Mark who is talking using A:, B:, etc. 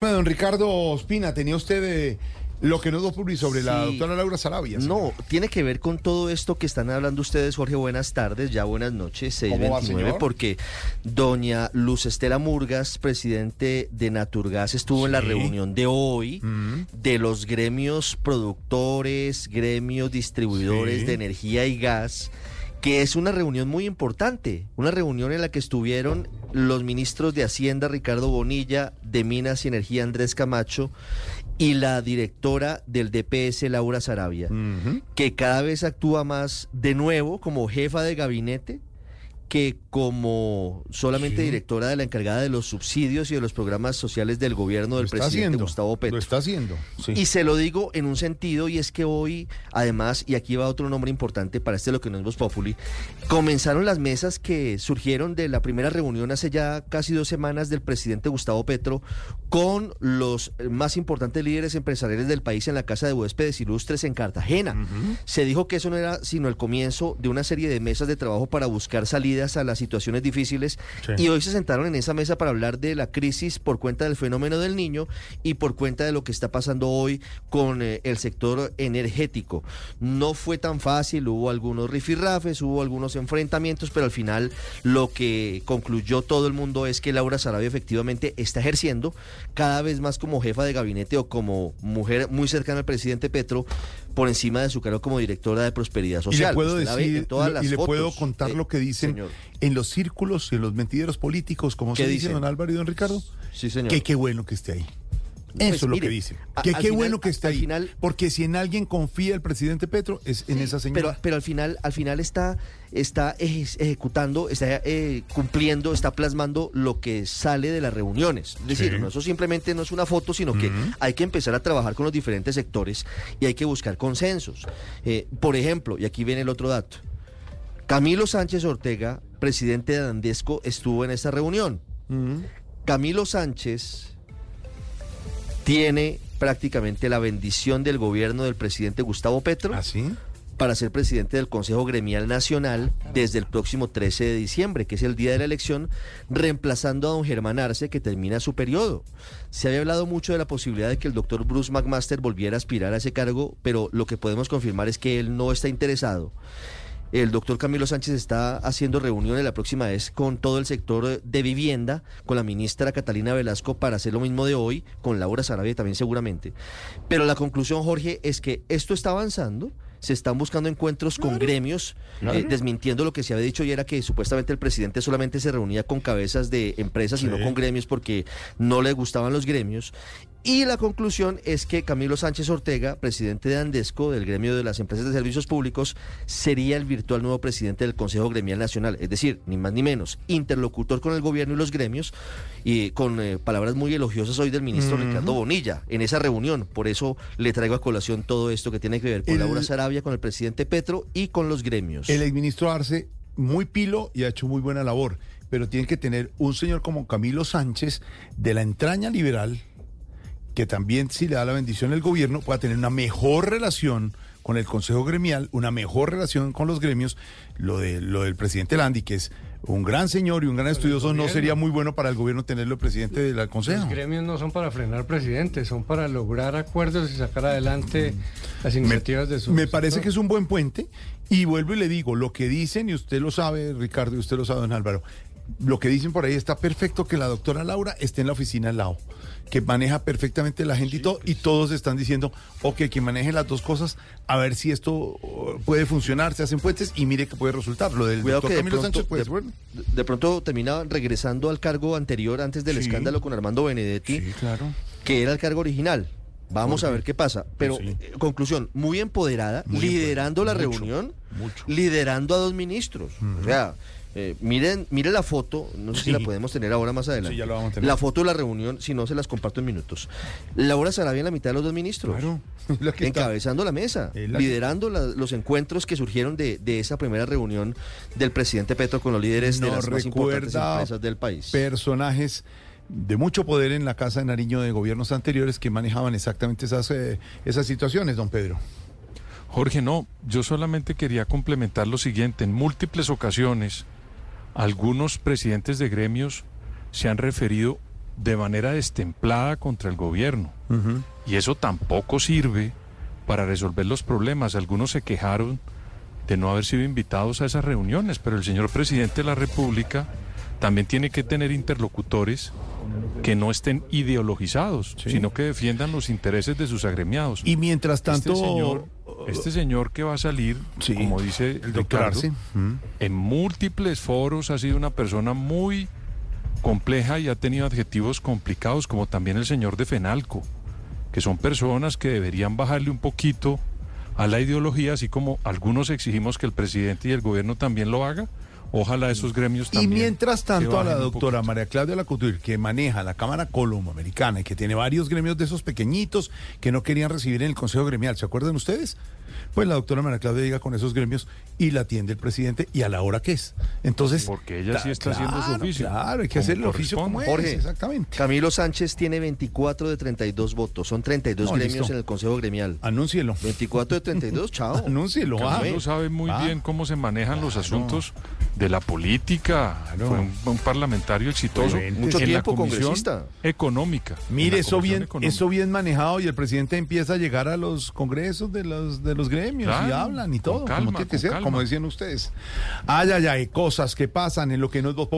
A: Don Ricardo Ospina, tenía usted eh, lo que no publicó sobre la doctora Laura Sarabia.
B: No, tiene que ver con todo esto que están hablando ustedes, Jorge. Buenas tardes, ya buenas noches,
A: ¿Cómo va,
B: 629,
A: señor?
B: porque doña Luz Estela Murgas, presidente de Naturgas, estuvo en la reunión de hoy
A: Mm.
B: de los gremios productores, gremios distribuidores
A: Sí.
B: de energía y gas, que es una reunión muy importante, una reunión en la que estuvieron los ministros de Hacienda, Ricardo Bonilla, de Minas y Energía, Andrés Camacho, y la directora del DPS, Laura Sarabia que cada vez actúa más de nuevo como jefa de gabinete que como solamente
A: Sí.
B: directora de la encargada de los subsidios y de los programas sociales del gobierno del presidente
A: haciendo.
B: Gustavo Petro.
A: Lo está haciendo. sí.
B: Y se lo digo en un sentido, y es que hoy, además, y aquí va otro nombre importante para este lo que no es Voz Populi, comenzaron las mesas que surgieron de la primera reunión hace ya casi dos semanas del presidente Gustavo Petro con los más importantes líderes empresariales del país en la Casa de Huéspedes Ilustres en Cartagena. Se dijo que eso no era sino el comienzo de una serie de mesas de trabajo para buscar salidas a las situaciones difíciles
A: Sí.
B: y hoy se sentaron en esa mesa para hablar de la crisis por cuenta del fenómeno del niño y por cuenta de lo que está pasando hoy con eh, el sector energético. No fue tan fácil, hubo algunos rifirrafes, hubo algunos enfrentamientos, pero al final lo que concluyó todo el mundo es que Laura Sarabia efectivamente está ejerciendo cada vez más como jefa de gabinete o como mujer muy cercana al presidente Petro por encima de su cargo como directora de prosperidad
A: Y
B: social.
A: le puedo decir,
B: todas las
A: y le puedo contar
B: eh,
A: lo que dicen
B: señor.
A: en los círculos y en los mentideros políticos, como
B: ¿Qué
A: se dice
B: dicen?
A: don Álvaro y don Ricardo.
B: Sí, señor.
A: Que qué bueno que esté ahí.
B: Pues,
A: Eso es lo
B: mire,
A: que dicen.
B: a-
A: Que qué
B: final-
A: bueno que esté
B: al
A: ahí.
B: final-
A: Porque si en alguien confía el presidente Petro, es en
B: Sí,
A: esa señora.
B: pero al final, al final está, está eje- ejecutando, está eh, cumpliendo, está plasmando lo que sale de las reuniones. Es decir,
A: Sí.
B: no, eso simplemente no es una foto, sino que hay que empezar a trabajar con los diferentes sectores y hay que buscar consensos. Eh, por ejemplo, y aquí viene el otro dato. Camilo Sánchez Ortega, presidente de Andesco, estuvo en esta reunión. Camilo Sánchez tiene prácticamente la bendición del gobierno del presidente Gustavo Petro
A: ¿Ah,
B: para ser presidente del Consejo Gremial Nacional desde el próximo 13 de diciembre, que es el día de la elección, reemplazando a don Germán Arce, que termina su periodo. Se había hablado mucho de la posibilidad de que el doctor Bruce McMaster volviera a aspirar a ese cargo, pero lo que podemos confirmar es que él no está interesado. El doctor Camilo Sánchez está haciendo reuniones la próxima vez con todo el sector de vivienda, con la ministra Catalina Velasco para hacer lo mismo de hoy, con Laura Sarabia también seguramente. Pero la conclusión, Jorge, es que esto está avanzando. Se están buscando encuentros con gremios, eh, desmintiendo lo que se había dicho y era que supuestamente el presidente solamente se reunía con cabezas de empresas y no con gremios porque no le gustaban los gremios. Y la conclusión es que Camilo Sánchez Ortega, presidente de Andesco, del gremio de las empresas de servicios públicos, sería el virtual nuevo presidente del Consejo Gremial Nacional. Es decir, ni más ni menos, interlocutor con el gobierno y los gremios, y con eh, palabras muy elogiosas hoy del ministro. Ricardo Bonilla en esa reunión. Por eso le traigo a colación todo esto que tiene que ver con
A: El-
B: Laura Sarabia, con el presidente Petro y con los gremios.
A: El exministro Arce, muy pilo y ha hecho muy buena labor, pero tiene que tener un señor como Camilo Sánchez, de la entraña liberal, que también si le da la bendición el gobierno, pueda tener una mejor relación con el Consejo Gremial, una mejor relación con los gremios. Lo, de, lo del presidente Landi, que es un gran señor y un gran estudioso, no sería muy bueno para el gobierno tenerlo presidente del Consejo.
C: Los gremios no son para frenar presidentes, son para lograr acuerdos y sacar adelante las
A: Me,
C: iniciativas de su
A: me parece que es un buen puente y vuelvo y le digo, lo que dicen, y usted lo sabe, Ricardo, y usted lo sabe, don Álvaro, lo que dicen por ahí está perfecto que la doctora Laura esté en la oficina al lado, que maneja perfectamente la gente y todo, y todos están diciendo, ok, que maneje las dos cosas, a ver si esto uh, puede funcionar, se hacen puentes y mire que puede resultar. Lo del
B: Cuidado
A: doctor
B: que de
A: Camilo
B: pronto,
A: Sánchez, pues
B: de,
A: bueno.
B: de pronto termina regresando al cargo anterior antes del
A: Sí.
B: escándalo con Armando Benedetti,
A: Sí, claro.
B: que era el cargo original. Vamos a ver qué pasa. Pero,
A: Sí.
B: eh, conclusión, muy empoderada,
A: Muy
B: liderando la.
A: Mucho,
B: reunión,
A: mucho.
B: liderando a dos ministros. O sea, eh, miren, miren la foto, no sé
A: Sí.
B: si la podemos tener ahora más adelante.
A: Sí, ya la vamos a tener.
B: La foto de la reunión, si no se las comparto en minutos. Laura Sarabia en la mitad de los dos ministros.
A: Claro. Lo que está-
B: Encabezando la mesa,
A: la que-
B: liderando la- los encuentros que surgieron de, de esa primera reunión del presidente Petro con los líderes de las más importantes empresas del país.
A: personajes de mucho poder en la Casa de Nariño de gobiernos anteriores que manejaban exactamente esas, eh, esas situaciones, don Pedro.
D: Jorge, no, yo solamente quería complementar lo siguiente. En múltiples ocasiones, algunos presidentes de gremios se han referido de manera destemplada contra el gobierno. Y eso tampoco sirve para resolver los problemas. Algunos se quejaron de no haber sido invitados a esas reuniones, pero el señor presidente de la República también tiene que tener interlocutores que no estén ideologizados,
A: Sí.
D: sino que defiendan los intereses de sus agremiados.
A: Y mientras tanto,
D: este señor, este señor que va a salir,
A: Sí,
D: como dice
A: el doctor
D: Ricardo.
A: Mm.
D: en múltiples foros ha sido una persona muy compleja y ha tenido adjetivos complicados, como también el señor de Fenalco, que son personas que deberían bajarle un poquito a la ideología, así como algunos exigimos que el presidente y el gobierno también lo haga. Ojalá esos gremios
A: Y
D: también.
A: mientras tanto, a la doctora. María Claudia Lacotur, que maneja la Cámara Colombo-Americana y que tiene varios gremios de esos pequeñitos que no querían recibir en el Consejo Gremial, ¿se acuerdan ustedes? Pues la doctora María Claudia llega con esos gremios y la atiende el presidente y a la hora que es. Entonces.
D: Porque ella sí está haciendo su oficio,
A: Claro, hay que hacer el oficio como es.
B: Jorge,
A: Exactamente.
B: Camilo Sánchez tiene 24 de 32 votos. Son 32
A: No,
B: gremios
A: listo.
B: en el Consejo Gremial.
A: Anúncielo.
B: 24 de 32, chao.
A: Anúncielo. ah.
D: Camilo sabe muy
A: Ah.
D: bien cómo se manejan los asuntos de la política.
A: Claro.
D: Fue un, un parlamentario exitoso
B: mucho
D: en
B: tiempo
D: la comisión
B: congresista.
D: económica.
A: Mire, eso bien,
D: económica.
A: eso bien manejado y el presidente empieza a llegar a los congresos de los, de los gremios y hablan y todo,
D: calma,
A: como tiene que ser,
D: calma.
A: como decían ustedes. Ay, ay, ay, cosas que pasan en lo que no es.